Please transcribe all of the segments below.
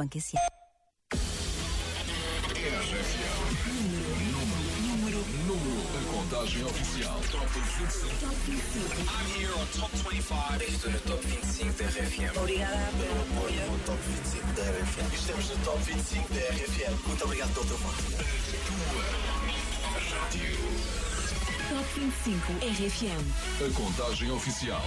Banco S.A. Número, número, a contagem oficial. Top 25. Top 25. I'm here on Top 25. Estou no Top 25 da RFM. Obrigada pelo apoio no Top 25 da RFM. Estamos no Top 25 da RFM. Muito obrigado pelo teu voto. A tua rádio. Top 25 RFM. A contagem oficial.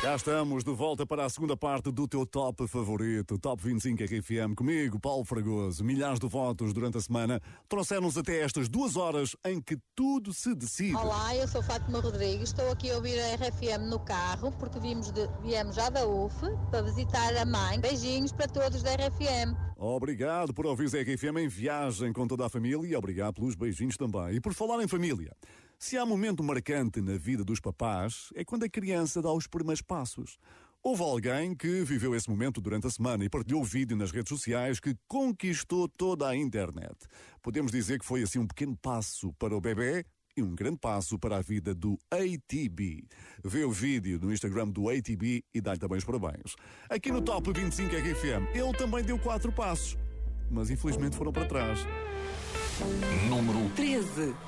Cá estamos de volta para a segunda parte do teu top favorito, Top 25 RFM, comigo, Paulo Fragoso. Milhares de votos durante a semana trouxeram-nos até estas duas horas em que tudo se decide. Olá, eu sou Fátima Rodrigues, estou aqui a ouvir a RFM no carro porque vimos de, viemos já da UF para visitar a mãe. Beijinhos para todos da RFM. Obrigado por ouvir a RFM em viagem com toda a família e obrigado pelos beijinhos também. E por falar em família, se há momento marcante na vida dos papás, é quando a criança dá os primeiros passos. Houve alguém que viveu esse momento durante a semana e partilhou o vídeo nas redes sociais que conquistou toda a internet. Podemos dizer que foi assim um pequeno passo para o bebê e um grande passo para a vida do ATB. Vê o vídeo no Instagram do ATB e dá-lhe também os parabéns. Aqui no Top 25 RFM, ele também deu quatro passos, mas infelizmente foram para trás. Número 13.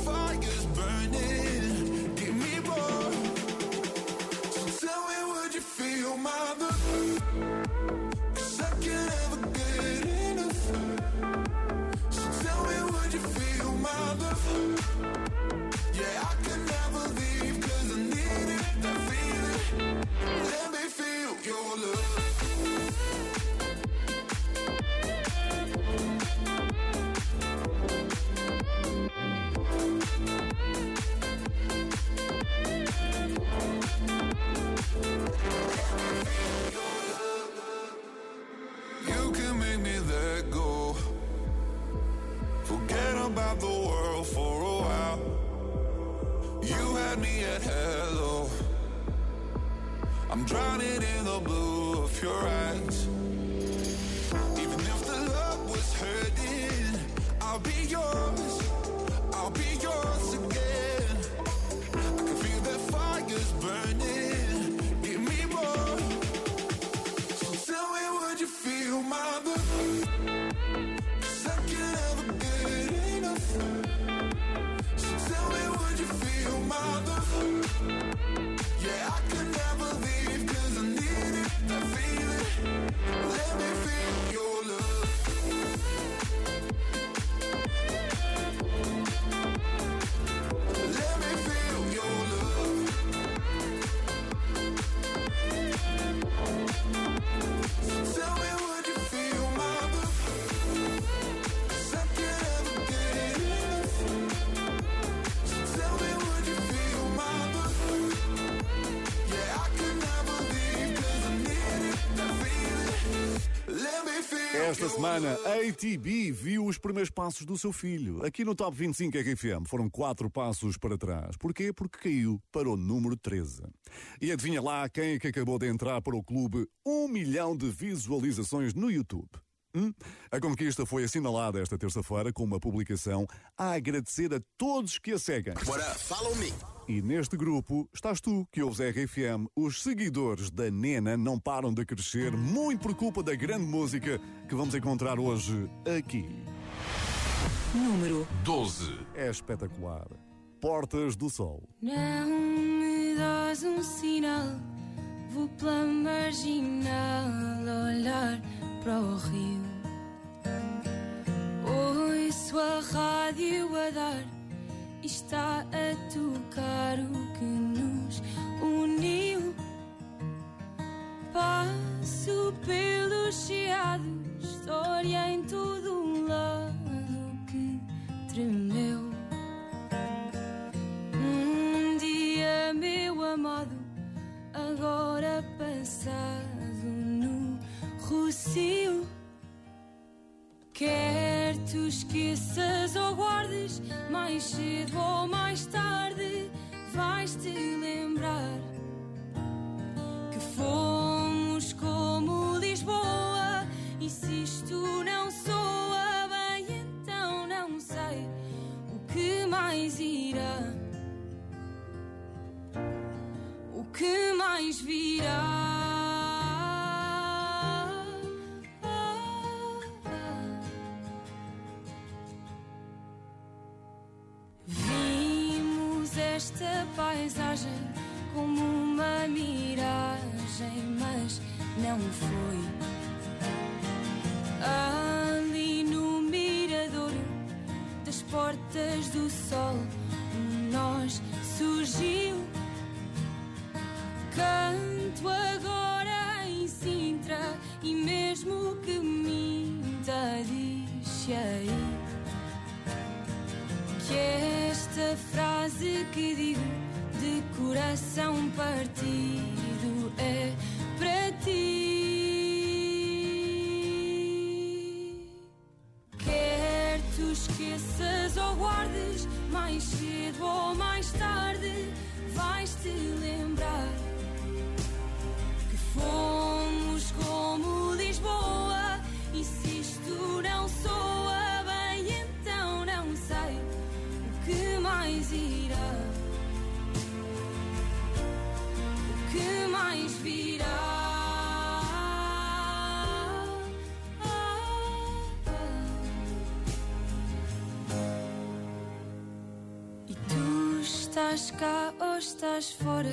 Esta semana, ATB viu os primeiros passos do seu filho. Aqui no Top 25 RFM foram quatro passos para trás. Porquê? Porque caiu para o número 13. E adivinha lá quem é que acabou de entrar para o clube um milhão de visualizações no YouTube. Hum? A conquista foi assinalada esta terça-feira com uma publicação a agradecer a todos que a seguem. Up? Follow me. E neste grupo estás tu que ouves a RFM. Os seguidores da Nena não param de crescer, muito por culpa da grande música que vamos encontrar hoje aqui. Número 12. É espetacular. Portas do Sol. Não me dás um sinal, vou pela marginal olhar para o rio. Ouço a rádio a dar está a tocar o que nos uniu. Passo pelos chiados, história em todo um lado que tremeu. Um dia, meu amado, agora passado no Rocio. Quer-te esqueças ou guardes, mais cedo ou mais tarde vais te lembrar que fomos como Lisboa. E se isto não soa mais virá. Vimos esta paisagem como uma miragem, mas não foi. Ali no mirador das portas do ou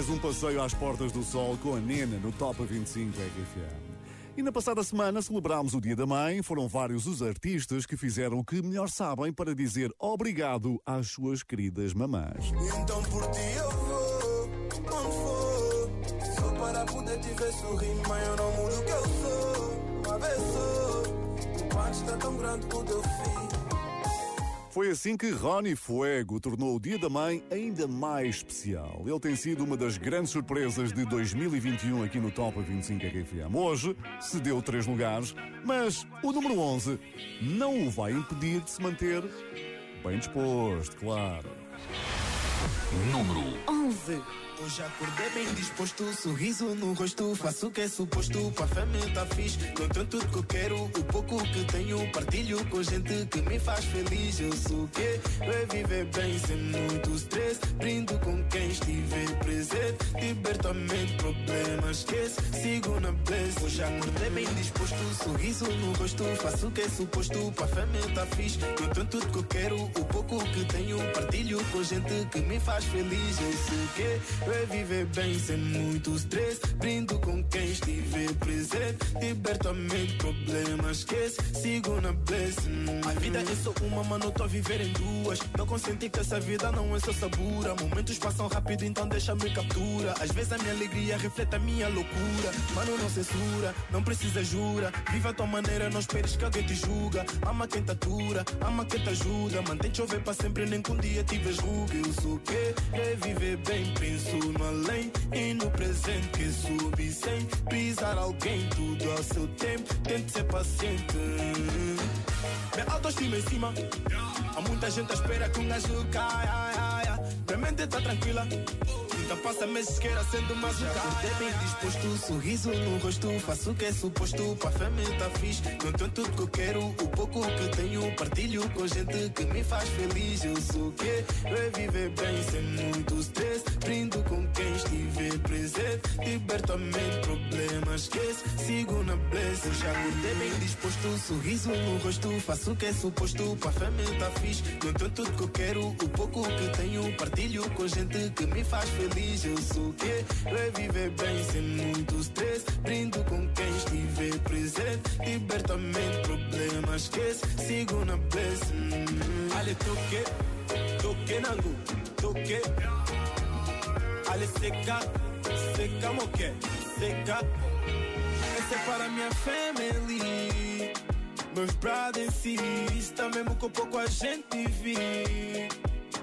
Mais um passeio às portas do sol com a Nena no Top 25 RFM. E na passada semana celebrámos o Dia da Mãe. Foram vários os artistas que fizeram o que melhor sabem para dizer obrigado às suas queridas mamãs. Então por ti eu vou, onde for. Só para poder te ver sorrir, mãe, eu não mudo o que eu sou. Uma vez o pai está tão grande que o teu filho. Foi assim que Ronnie Fuego tornou o Dia da Mãe ainda mais especial. Ele tem sido uma das grandes surpresas de 2021 aqui no Top 25 RFM. Hoje cedeu três lugares, mas o número 11 não o vai impedir de se manter bem disposto, claro. Número 11. Hoje acordei bem disposto, sorriso no rosto, faço o que é suposto, a família tá fixe. Tenho tudo que eu quero, o pouco que tenho, partilho com gente que me faz feliz. Eu sou o quê? É viver bem sem muito stress, sigo na bless. Hoje acordei bem disposto, sorriso no rosto, faço o que é suposto, para a família tá fixe. Não tenho tudo que eu quero, o pouco que tenho, partilho com gente que me faz feliz. Eu o quê? É viver bem sem muito stress. Brindo com quem estiver presente. Liberto a mente, problemas esquece. Sigo na blessing. A vida é só uma, mano, tô a viver em duas. Não consenti que essa vida não é só sabura. Momentos passam rápido, então deixa-me captura. Às vezes a minha alegria reflete a minha loucura. Mano, não censura, não precisa jura. Viva a tua maneira, não esperes que alguém te julga. Ama quem te atura, ama quem te ajuda. Mantém chover para sempre, nem que um dia tiveres ruga. Eu sou o quê? É viver bem, penso no além e no presente que subi sem pisar alguém. Tudo ao seu tempo, tente ser paciente. Minha autoestima em cima. Há muita gente à espera que um gajo caia. Minha mente tá tranquila. Então passa meses queira sendo mais um cara. Acordei bem disposto, sorriso no rosto. Faço o que é suposto, pra família tá fixe. Não tenho tudo que eu quero, o pouco que tenho. Partilho com gente que me faz feliz. Eu sou o que? Eu é viver bem sem muito stress. Brindo com quem estiver presente. Liberto a mente, problemas, esquece. Sigo na bless, eu já acordei bem disposto. Sorriso no rosto, faço o que é suposto. Pra família tá fixe. Não tenho tudo que eu quero, o pouco que tenho. Partilho com gente que me faz feliz. Eu sou o que? Eu é viver bem sem muito stress. Brindo com quem estiver presente. Liberto a mente, problemas, esquece. Sigo na bless. Mm. Ale toque, toque nangu, toque. Ale seca, seca moque, seca. Essa é para minha family. Meus brothers e sisters, mesmo com pouco a gente vive.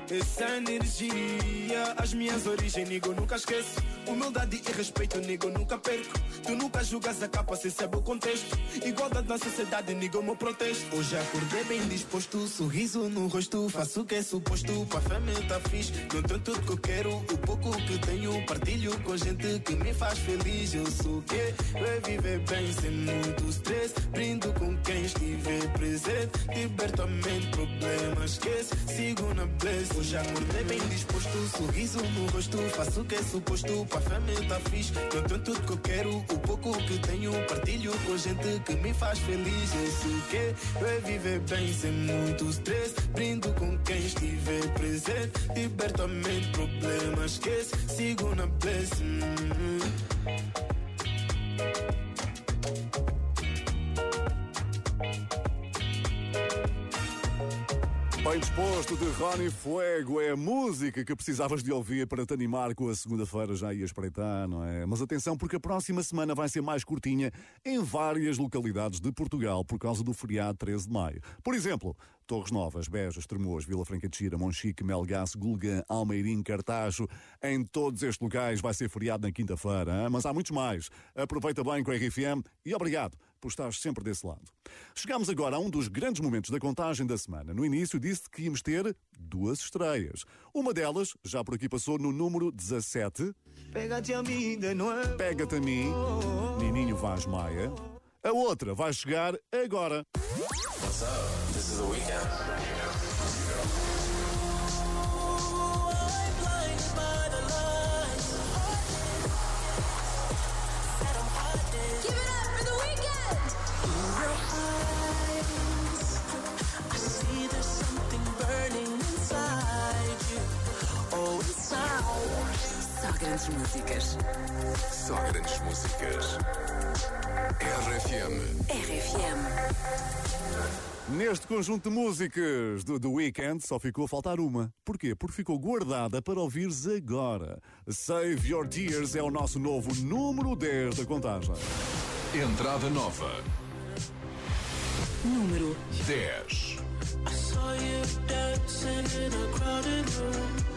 Essa energia, as minhas origens, nigo, nunca esqueço. Humildade e respeito, nigo, nunca perco. Tu nunca julgas a capa sem saber o contexto. Igualdade na sociedade, nigo, meu protesto. Hoje acordei bem disposto, sorriso no rosto. Faço o que é suposto, pra família tá fixe. Não tenho tudo que eu quero, o pouco que tenho. Partilho com gente que me faz feliz. Eu sou que? É viver bem sem muito stress. Brindo com quem estiver presente. Liberto a mente, problemas, esquece. Sigo na bless. Hoje acordei bem disposto, sorriso no rosto. Faço o que é suposto, pra família tá fixe. Tenho tudo que eu quero, o pouco que tenho. Partilho com gente que me faz feliz. Sou o que? Eu é viver bem sem muito stress. Brindo com quem estiver presente. Liberto a mente, problemas, esquece. Sigo na bless. Bem disposto de Ronnie Fuego é a música que precisavas de ouvir para te animar com a segunda-feira já ia espreitar, não é? Mas atenção porque a próxima semana vai ser mais curtinha em várias localidades de Portugal por causa do feriado 13 de maio. Por exemplo, Torres Novas, Beja, Estremoz, Vila Franca de Xira, Monchique, Melgaço, Gulgã, Almeirim, Cartacho. Em todos estes locais vai ser feriado na quinta-feira, mas há muitos mais. Aproveita bem com a RFM e obrigado por estar sempre desse lado. Chegamos agora a um dos grandes momentos da contagem da semana. No início disse que íamos ter duas estreias. Uma delas já por aqui passou no número 17. Pega-te a mim de novo. Pega-te a mim, Nininho Vaz Maia. A outra vai chegar agora. What's up? This is the weekend. Grandes músicas. Só grandes músicas. RFM. RFM. Neste conjunto de músicas do The Weeknd só ficou a faltar uma. Porquê? Porque ficou guardada para ouvires agora. Save Your Tears é o nosso novo número 10 da contagem. Entrada nova. Número 10. I saw you dancing in a crowded room.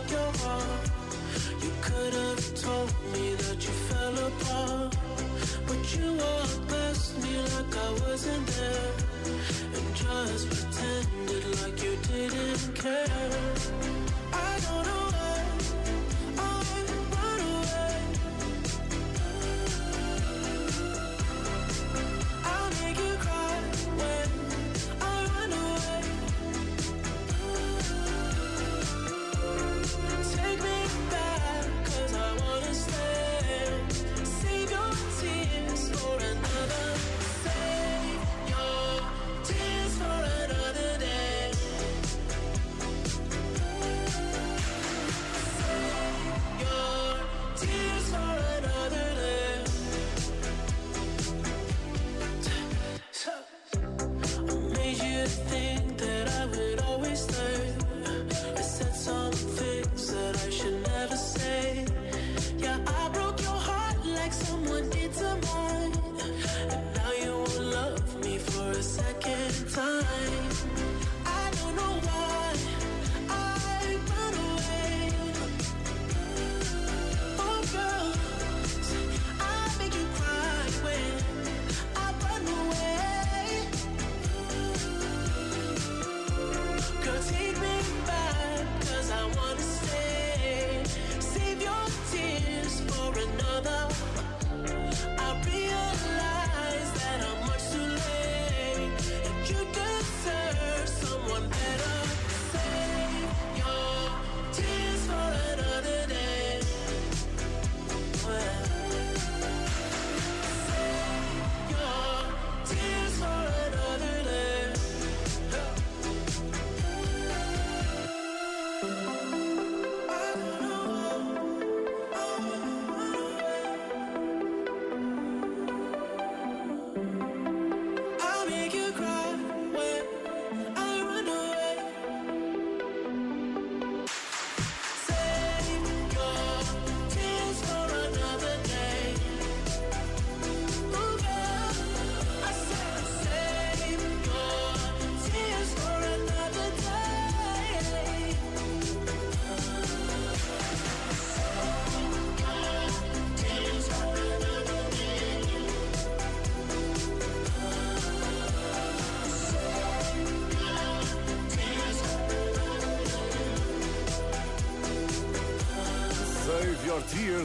You could have told me that you fell apart. But you walked past me like I wasn't there. And just pretended like you didn't care.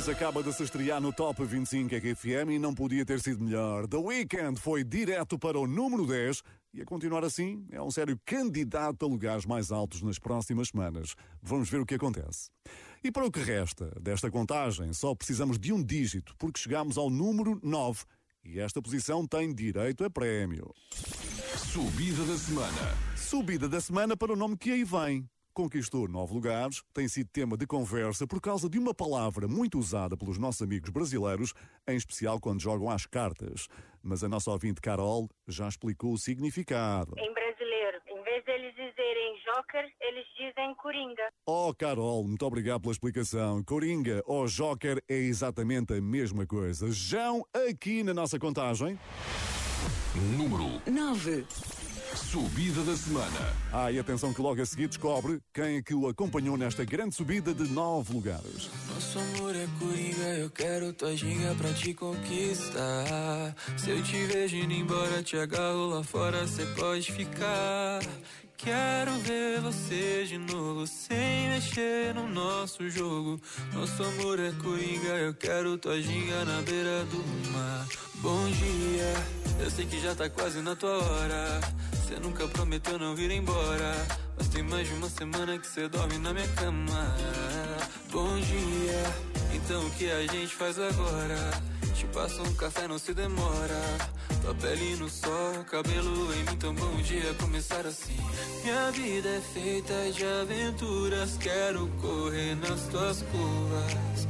Acaba de se estrear no Top 25 RFM e não podia ter sido melhor. The Weeknd foi direto para o número 10 e a continuar assim é um sério candidato a lugares mais altos nas próximas semanas. Vamos ver o que acontece. E para o que resta desta contagem, só precisamos de um dígito, porque chegamos ao número 9 e esta posição tem direito a prémio. Subida da semana. Subida da semana para o nome que aí vem. Conquistou nove lugares, tem sido tema de conversa por causa de uma palavra muito usada pelos nossos amigos brasileiros, em especial quando jogam às cartas. Mas a nossa ouvinte Carol já explicou o significado. Em brasileiro, em vez deles dizerem joker, eles dizem coringa. Oh, Carol, muito obrigado pela explicação. Coringa ou Joker é exatamente a mesma coisa. Jão, aqui na nossa contagem. Número 9. Subida da semana. Ah, e atenção que logo a seguir descobre quem é que o acompanhou nesta grande subida de nove lugares. Nosso amor é coringa, eu quero tua ginga pra te conquistar. Se eu te vejo indo embora, te agarro lá fora, cê pode ficar. Quero ver você de novo, sem mexer no nosso jogo. Nosso amor é coringa, eu quero tua ginga na beira do mar. Bom dia, eu sei que já tá quase na tua hora. Cê nunca prometeu não vir embora. Mas tem mais de uma semana que cê dorme na minha cama. Bom dia, então o que a gente faz agora? Te passo um café, não se demora. Tua pele no sol, cabelo em mim, tão bom dia começar assim. Minha vida é feita de aventuras, quero correr nas tuas curvas.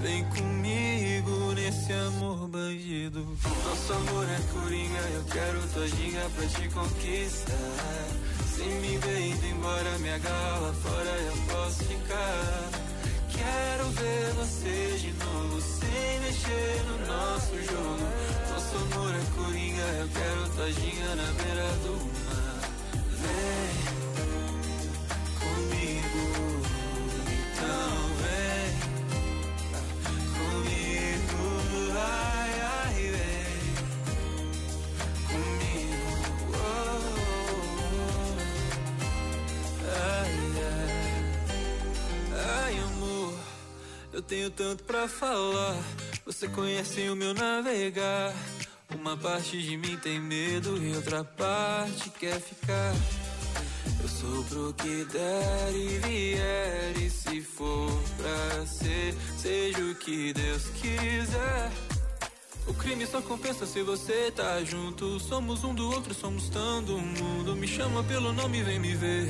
Vem comigo nesse amor bandido. Nosso amor é coringa, eu quero tua ginga pra te conquistar. Se me ver embora, me agarra fora, eu posso ficar. Quero ver você de novo, sem mexer no nosso jogo. Nosso amor é coringa, eu quero tua ginga na beira do mar. Vem comigo, então vem comigo, ai, eu tenho tanto pra falar. Você conhece o meu navegar. Uma parte de mim tem medo e outra parte quer ficar. Eu sou pro que der e vier, e se for pra ser, seja o que Deus quiser. O crime só compensa se você tá junto. Somos um do outro, somos tanto mundo. Me chama pelo nome, vem me ver.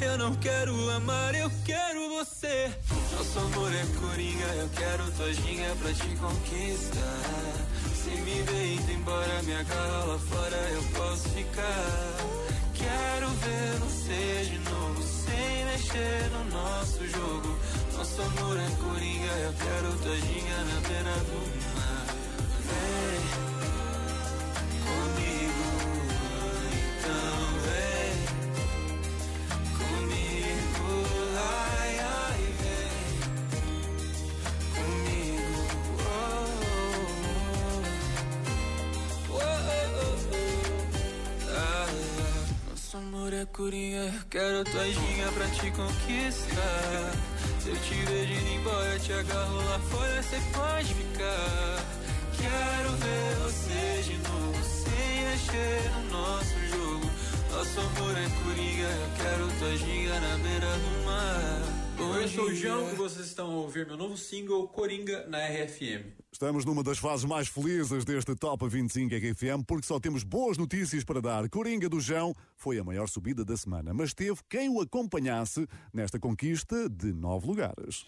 Eu não quero amar, eu quero você. Nosso amor é coringa, eu quero tua ginga pra te conquistar. Se me ver indo embora, me agarra lá fora, eu posso ficar. Quero ver você de novo, sem mexer no nosso jogo. Nosso amor é coringa, eu quero tua ginga na beira do mar. Amor é quero tua ginga pra te conquistar. Se eu te vejo indo embora, te agarro lá fora, cê pode ficar. Quero ver você de novo, sem mexer no nosso jogo. Nosso amor é coringa, quero tua ginga na beira do mar. Bom Eu sou o. João e vocês estão a ouvir meu novo single Coringa na RFM. Estamos numa das fases mais felizes deste Top 25 RFM porque só temos boas notícias para dar. Coringa do Jão foi a maior subida da semana, mas teve quem o acompanhasse nesta conquista de nove lugares.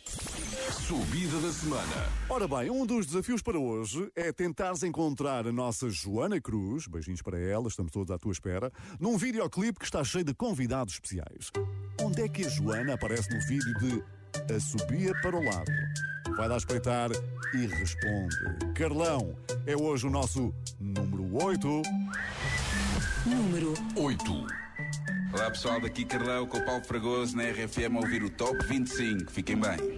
Subida da semana. Ora bem, um dos desafios para hoje é tentares encontrar a nossa Joana Cruz, beijinhos para ela, estamos todos à tua espera, num videoclipe que está cheio de convidados especiais. Onde é que a Joana aparece no vídeo de A Subia para o Lado? Vai lá espreitar e responde. Carlão é hoje o nosso número 8. Número 8. Olá pessoal, daqui Carlão com o Paulo Fragoso na RFM a ouvir o Top 25. Fiquem bem.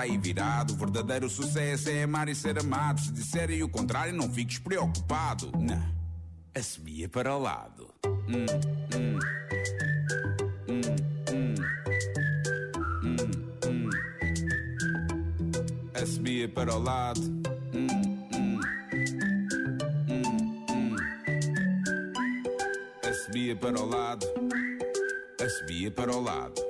aí virado. O verdadeiro sucesso é amar e ser amado. Se disserem o contrário, não fiques preocupado. Não. Assobia para o lado. Hum, hum. Hum, hum. Hum, hum. Para o lado. Hum, hum. Hum, para o lado. Assobia para o lado.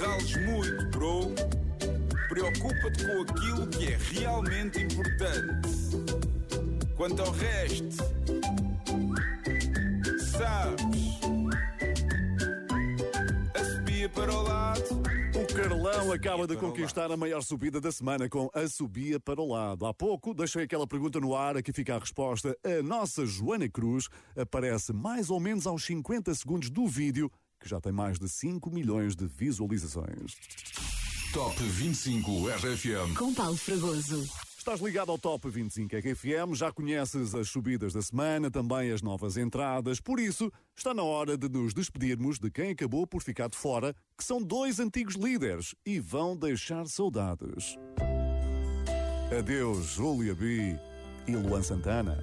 Rales muito, bro. Preocupa-te com aquilo que é realmente importante. Quanto ao resto, sabes. Assobia para o lado. O Carlão acaba de conquistar a maior subida da semana com a subia para o lado. Há pouco deixei aquela pergunta no ar, aqui fica a resposta. A nossa Joana Cruz aparece mais ou menos aos 50 segundos do vídeo, que já tem mais de 5 milhões de visualizações. Top 25 RFM. Com Paulo Fragoso. Estás ligado ao Top 25 RFM, já conheces as subidas da semana, também as novas entradas, por isso está na hora de nos despedirmos de quem acabou por ficar de fora, que são dois antigos líderes e vão deixar saudades. Adeus, Júlia B e Luan Santana.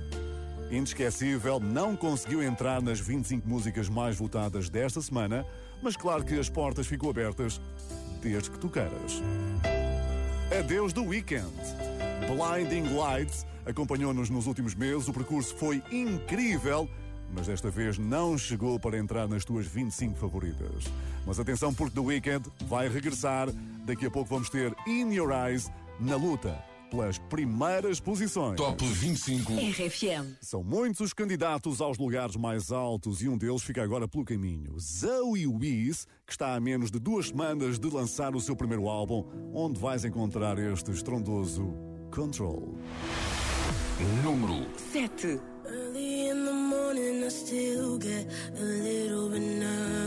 Inesquecível, não conseguiu entrar nas 25 músicas mais votadas desta semana, mas claro que as portas ficam abertas desde que queiras. Adeus do Weekend. Blinding Lights acompanhou-nos nos últimos meses. O percurso foi incrível, mas desta vez não chegou para entrar nas tuas 25 favoritas. Mas atenção, porque The Weekend vai regressar. Daqui a pouco vamos ter In Your Eyes na luta pelas primeiras posições. Top 25. RFM. São muitos os candidatos aos lugares mais altos e um deles fica agora pelo caminho. Zoe Wiz, que está a menos de duas semanas de lançar o seu primeiro álbum, onde vais encontrar este estrondoso Control. Número 7. Early in the morning, I still get a little bit nervous.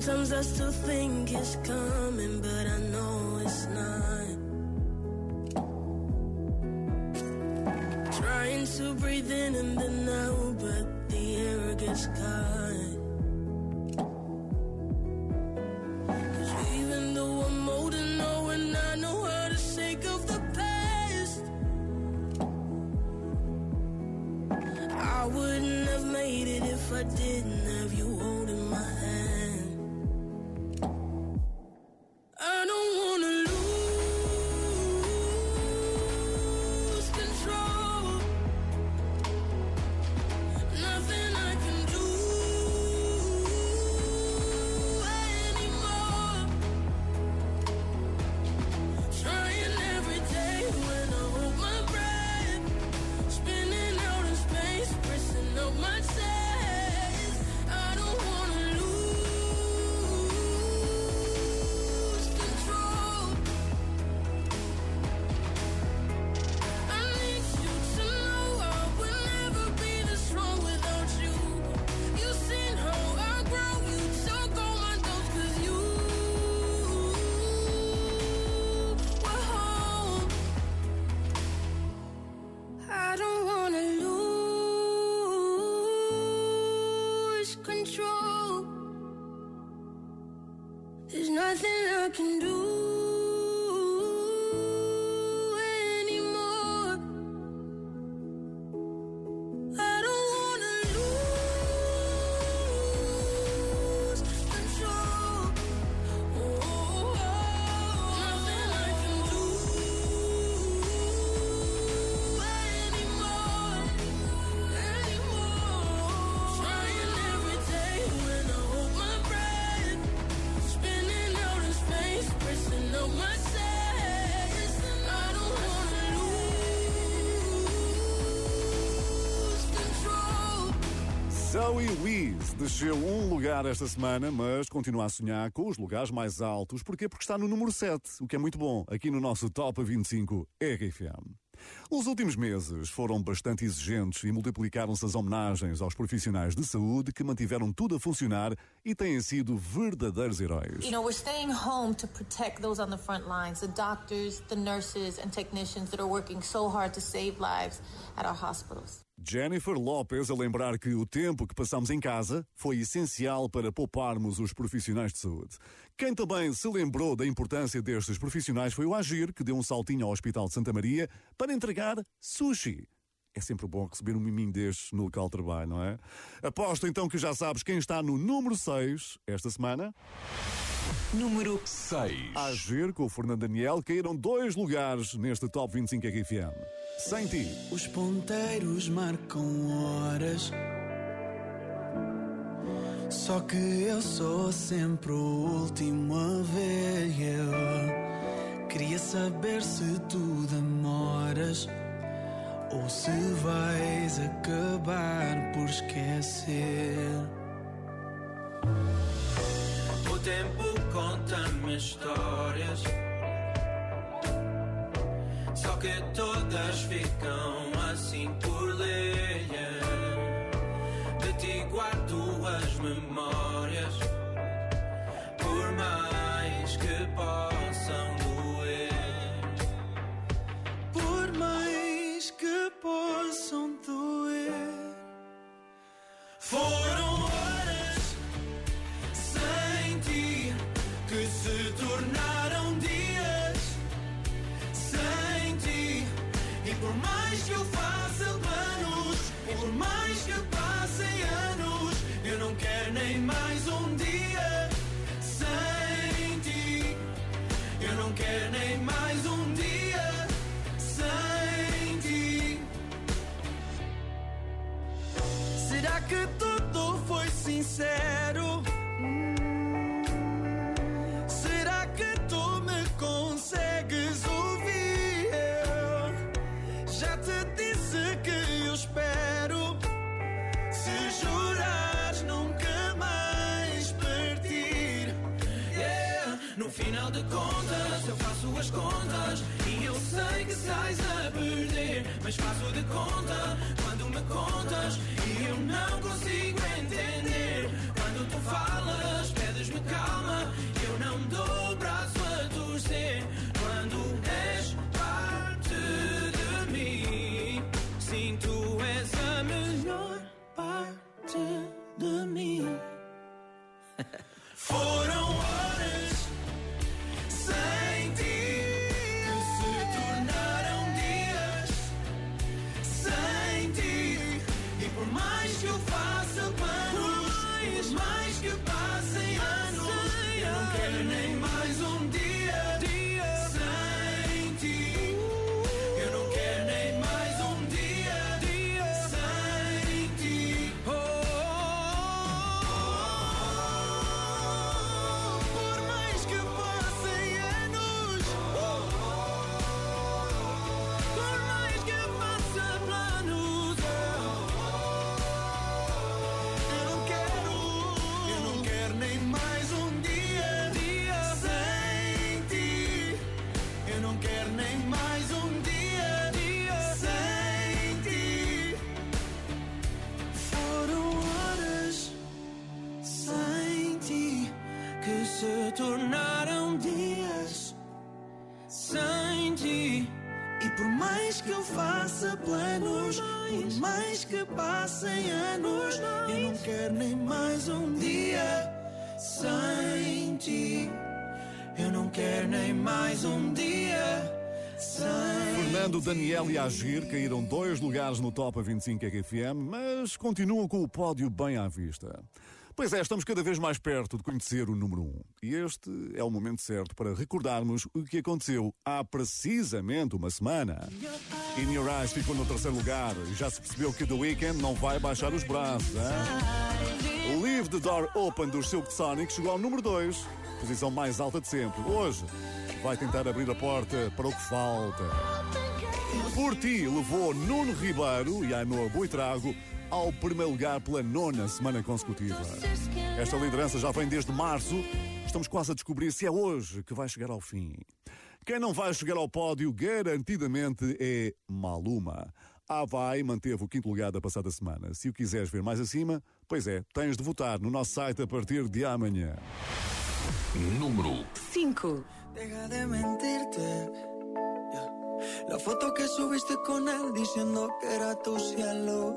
Sometimes I still think it's coming, can do Zoe Wiz desceu um lugar esta semana, mas continua a sonhar com os lugares mais altos. Porquê? Porque está no número 7, o que é muito bom, aqui no nosso Top 25 RFM. Os últimos meses foram bastante exigentes e multiplicaram-se as homenagens aos profissionais de saúde que mantiveram tudo a funcionar e têm sido verdadeiros heróis. You know, we're staying home to protect those on the front lines the doctors, the nurses, and technicians that are working so hard to save lives at our hospitals. Jennifer Lopez a lembrar que o tempo que passamos em casa foi essencial para pouparmos os profissionais de saúde. Quem também se lembrou da importância destes profissionais foi o Agir, que deu um saltinho ao Hospital de Santa Maria para entregar sushi. É sempre bom receber um miminho destes no local de trabalho, não é? Aposto então que já sabes quem está no número 6 esta semana. Número 6. Agir com o Fernando Daniel caíram dois lugares neste Top 25 RFM. Sem ti. Os ponteiros marcam horas. Só que eu sou sempre o último a ver. Eu queria saber se tu demoras ou se vais acabar por esquecer. O tempo conta-me histórias. Só que todas ficam assim por ler. De ti guardo as memórias. Por mais que possam que que tudo foi sincero? Hum, Será que tu me consegues ouvir? Eu já te disse que eu espero. Se jurares nunca mais partir. Yeah. No final de contas, eu faço as contas e eu sei que sais a perder. Mas faço de conta quando me contas eu não consigo por mais que eu faça planos, por mais que passem anos, eu não quero nem mais um dia sem ti. Eu não quero nem mais um dia sem Fernando, Daniel e Agir caíram dois lugares no Top 25 RFM, mas continuam com o pódio bem à vista. Pois é, estamos cada vez mais perto de conhecer o número 1. Um. E este é o momento certo para recordarmos o que aconteceu há precisamente uma semana. In Your Eyes ficou no terceiro lugar e já se percebeu que The Weeknd não vai baixar os braços. Hein? Leave the Door Open do Silk Sonic chegou ao número 2, posição mais alta de sempre. Hoje vai tentar abrir a porta para o que falta. Por ti levou Nuno Ribeiro e Ainoa Boitrago ao primeiro lugar pela nona semana consecutiva. Esta liderança já vem desde março. Estamos quase a descobrir se é hoje que vai chegar ao fim. Quem não vai chegar ao pódio garantidamente é Maluma. A Vai manteve o quinto lugar da passada semana. Se o quiseres ver mais acima, pois é, tens de votar no nosso site a partir de amanhã. Número 5. Deja de mentirte. La foto que subiste con él diciendo que era tu cielo.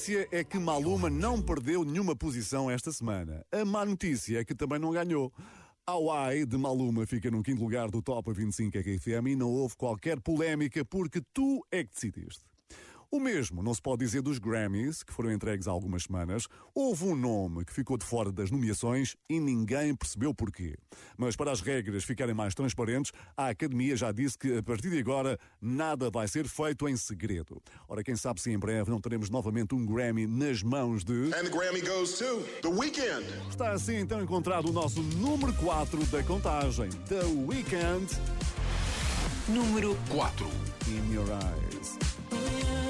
notícia é que Maluma não perdeu nenhuma posição esta semana. A má notícia é que também não ganhou. Hawaii de Maluma fica no quinto lugar do Top 25 RFM e não houve qualquer polémica porque tu é que decidiste. O mesmo não se pode dizer dos Grammys, que foram entregues há algumas semanas. Houve um nome que ficou de fora das nomeações e ninguém percebeu porquê. Mas para as regras ficarem mais transparentes, a Academia já disse que a partir de agora nada vai ser feito em segredo. Ora, quem sabe se em breve não teremos novamente um Grammy nas mãos de. And the Grammy goes to The Weeknd. Está assim então encontrado o nosso número 4 da contagem, The Weeknd. Número 4. In Your Eyes.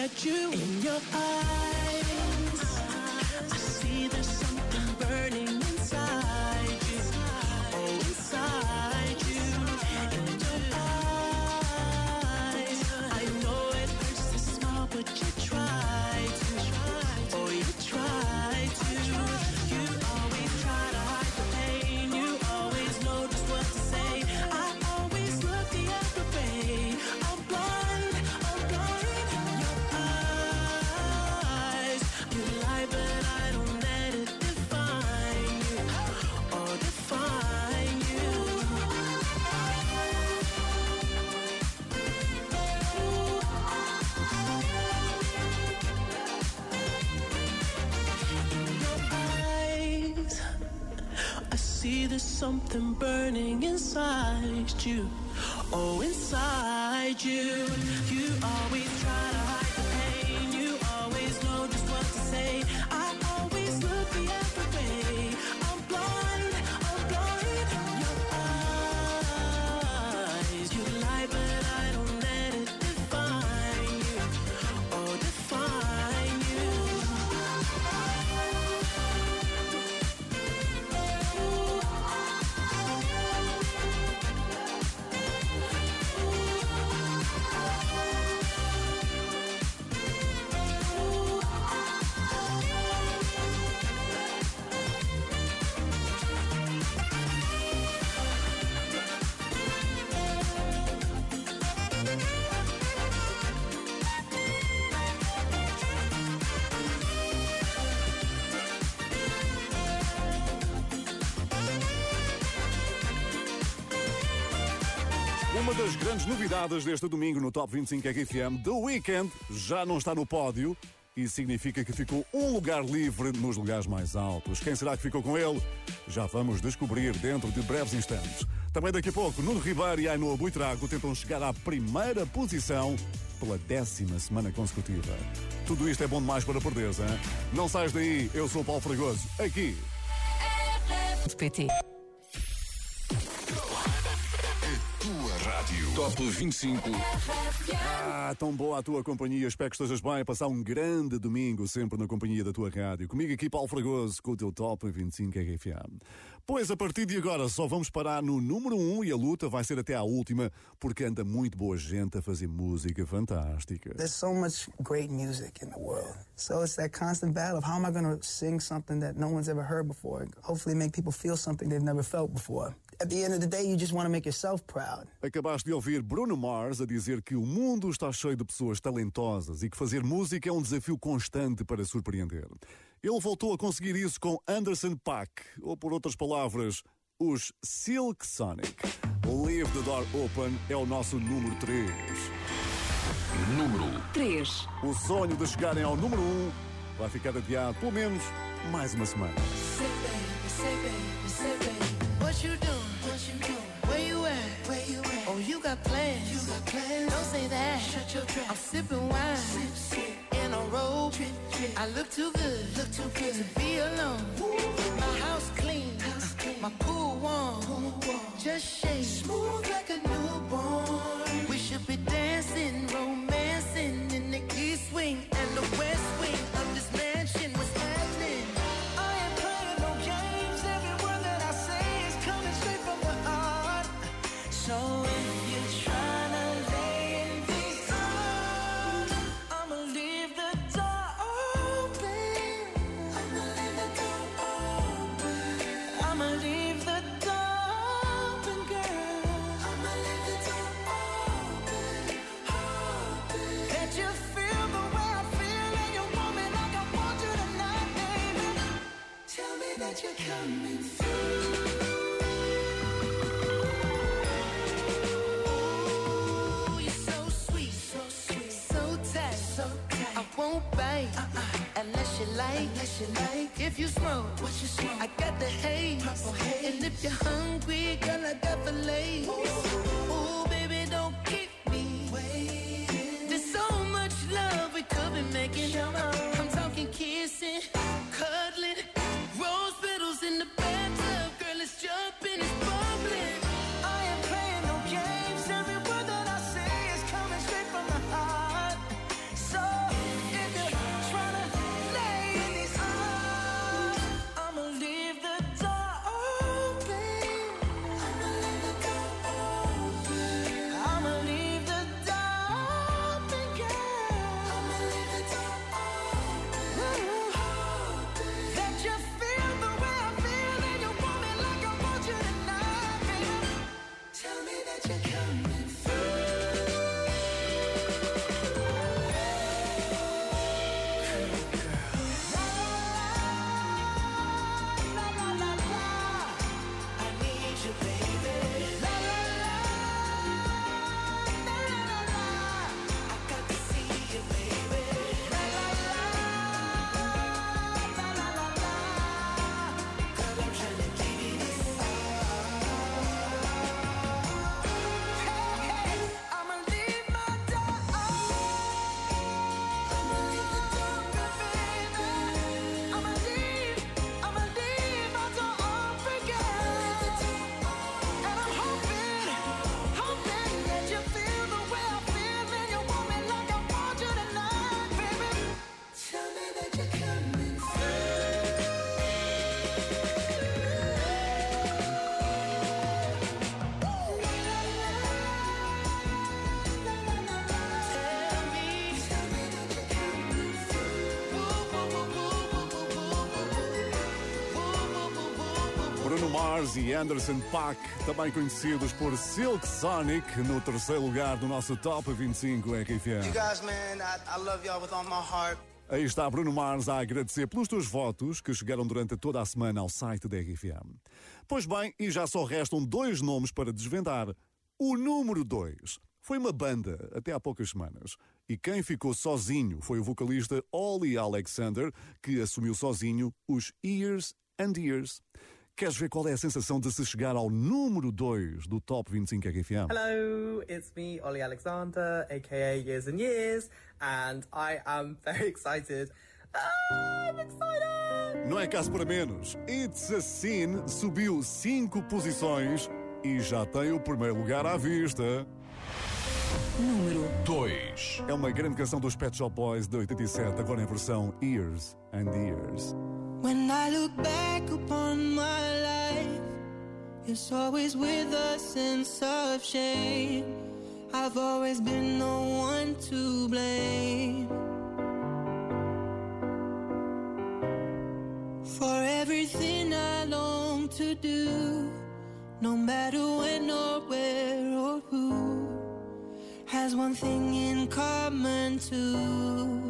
at you. there's something burning inside you. Oh, inside you. You always Uma das grandes novidades deste domingo no Top 25 RFM, The Weekend já não está no pódio e significa que ficou um lugar livre nos lugares mais altos. Quem será que ficou com ele? Já vamos descobrir dentro de breves instantes. Também daqui a pouco, Nuno Ribeiro e Ainoa Buitrago tentam chegar à primeira posição pela décima semana consecutiva. Tudo isto é bom demais para perderes, hein? Não sais daí, eu sou o Paulo Fragoso, aqui. PT. Rádio. Top 25. Ah, tão boa a tua companhia. Espero que estejas bem passar um grande domingo sempre na companhia da tua rádio. Comigo aqui, Paulo Fragoso, com o teu Top 25 RFM. Pois a partir de agora só vamos parar no número 1 um, e a luta vai ser até à última, porque anda muito boa gente a fazer música fantástica. There's so much great music in the world. So it's that constant battle of how am I going to sing something that no one's ever heard before? Hopefully make people feel something they've never felt before. At the end of the day, you just want to make yourself proud. Acabaste de ouvir Bruno Mars a dizer que o mundo está cheio de pessoas talentosas e que fazer música é um desafio constante para surpreender. Ele voltou a conseguir isso com Anderson Paak, ou por outras palavras, os Silk Sonic. Leave the Door Open é o nosso número 3. Número 3. O sonho de chegarem ao número 1 vai ficar adiado pelo menos mais uma semana. Say baby, say baby, say baby. What you doing? What you doing? Where you at? Where you at? Oh, you got plans. You got plans. Don't say that. Shut your trap. I'm sipping wine. Sip, sip. In a robe. Trip. I look too good. Look too good to be alone. My house clean. My. Pool warm. Just shake. Smooth like a newborn. Unless you like. Unless you like. If you smoke, what you smoke? I got the haze. And if you're hungry, girl, I got the lace. Ooh, baby, don't keep me waiting. There's so much love we could be making. I'm talking Mars e Anderson Paak, também conhecidos por Silk Sonic, no terceiro lugar do nosso Top 25 You RFM. guys, man, I, I love y'all with all my heart. Aí está Bruno Mars a agradecer pelos teus votos que chegaram durante toda a semana ao site da RFM. Pois bem, e já só restam dois nomes para desvendar. O número 2 foi uma banda até há poucas semanas. E quem ficou sozinho foi o vocalista Ollie Alexander, que assumiu sozinho os Years and Years. Queres ver qual é a sensação de se chegar ao número 2 do Top 25 RFM? Hello, it's me, Ollie Alexander, aka Years and Years, and I am very excited. Ah, I'm excited! Não é caso para menos. It's a Sin subiu 5 posições e já tem o primeiro lugar à vista. Número 2 É uma grande canção dos Pet Shop Boys de 87, agora em versão Years and Years. When I look back upon my life, it's always with a sense of shame. I've always been the one to blame. For everything I long to do, no matter when or where or who, has one thing in common too.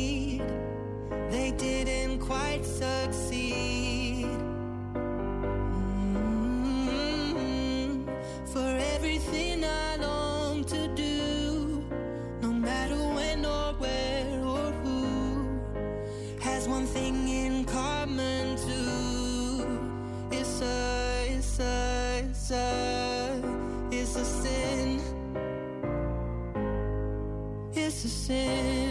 They didn't quite succeed. Mm, For everything I long to do, no matter when or where or who, has one thing in common too. It's a, it's a, it's a, it's a sin. It's a sin.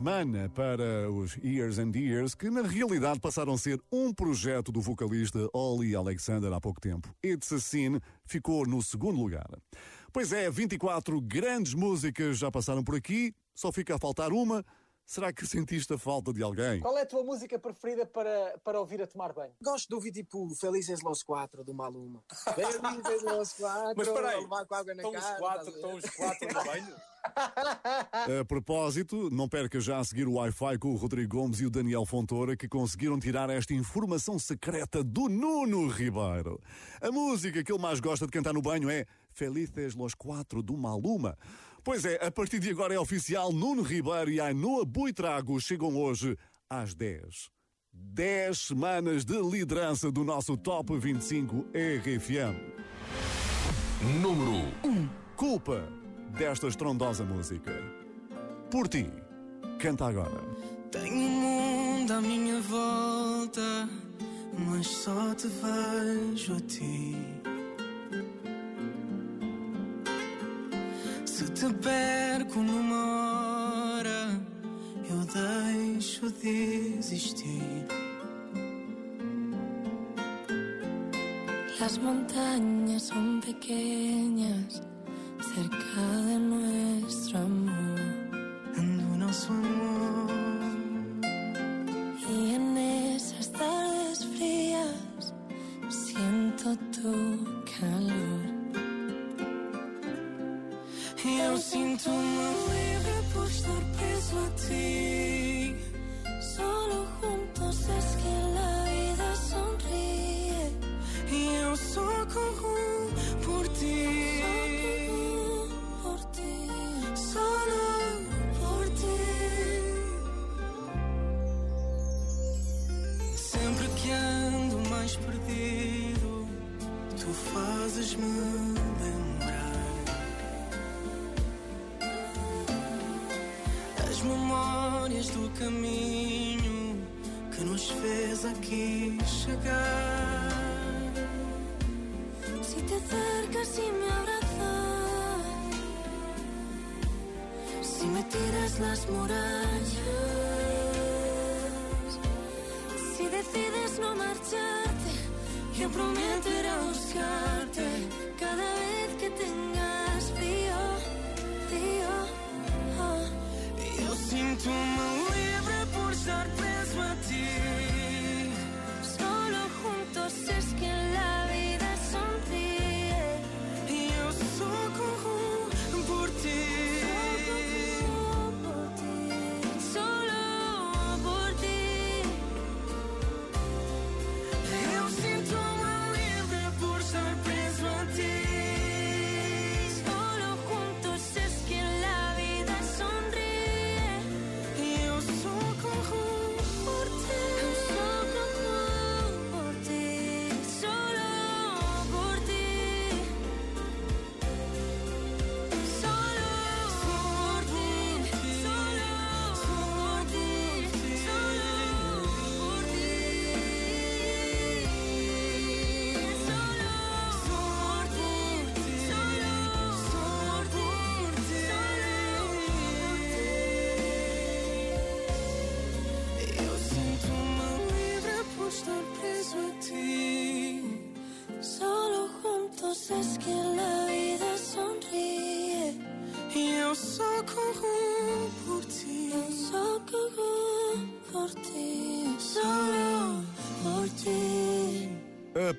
Semana para os Years and Years, que na realidade passaram a ser um projeto do vocalista Ollie Alexander há pouco tempo. It's a Sin ficou no segundo lugar. Pois é, 24 grandes músicas já passaram por aqui, só fica a faltar uma. Será que sentiste a falta de alguém? Qual é a tua música preferida para, para ouvir a tomar banho? Gosto de ouvir tipo Felizes Los Quatro do Maluma. Felizes Los Quatro. Mas espera estão os quatro, ver? estão os quatro no banho? A propósito, não perca já a seguir o Wi-Fi com o Rodrigo Gomes e o Daniel Fontoura que conseguiram tirar esta informação secreta do Nuno Ribeiro. A música que ele mais gosta de cantar no banho é Felices Los Quatro do Maluma. Pois é, a partir de agora é oficial, Nuno Ribeiro e Ainoa Buitrago chegam hoje às 10. 10 semanas de liderança do nosso Top 25 RFM. Número 1. Culpa desta estrondosa música. Por ti, canta agora. Tenho um mundo à minha volta, mas só te vejo a ti. Te perco numa hora, eu deixo de existir. Las montañas son pequeñas cerca de nuestro amor. do nosso amor. Y en esas tardes frías siento tu calor. Eu sinto-me livre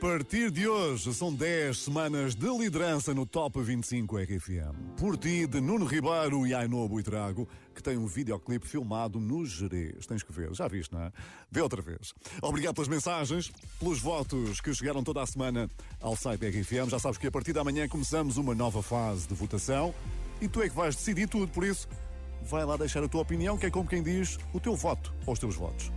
partir de hoje, são 10 semanas de liderança no Top 25 RFM. Por ti, de Nuno Ribeiro e Ainhoa Buitrago, que tem um videoclipe filmado no Jerez. Tens que ver, já viste, não é? Vê outra vez. Obrigado pelas mensagens, pelos votos que chegaram toda a semana ao site RFM. Já sabes que a partir da manhã começamos uma nova fase de votação e tu é que vais decidir tudo, por isso, vai lá deixar a tua opinião, que é como quem diz o teu voto ou os teus votos.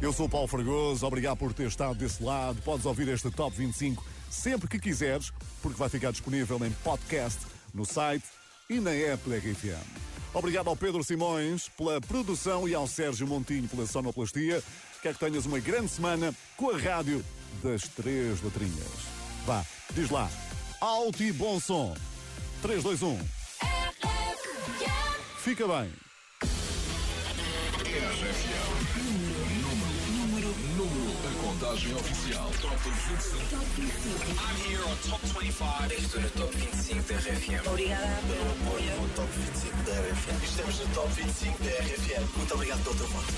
Eu sou o Paulo Fragoso, obrigado por ter estado desse lado. Podes ouvir este Top 25 sempre que quiseres, porque vai ficar disponível em podcast, no site e na app da RFM. Obrigado ao Pedro Simões pela produção e ao Sérgio Montinho pela sonoplastia. Quero que tenhas uma grande semana com a rádio das três letrinhas. Vá, diz lá, alto e bom som. 3, 2, 1. Fica bem. Número, a contagem oficial. Top 25. I'm here on Top 25. Estou no Top 25 da RFM. Obrigada pelo apoio no Top 25 da RFM. Estamos no Top 25 da RFM. Muito obrigado pelo teu voto.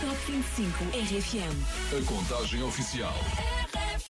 Top 25 RFM. A contagem oficial.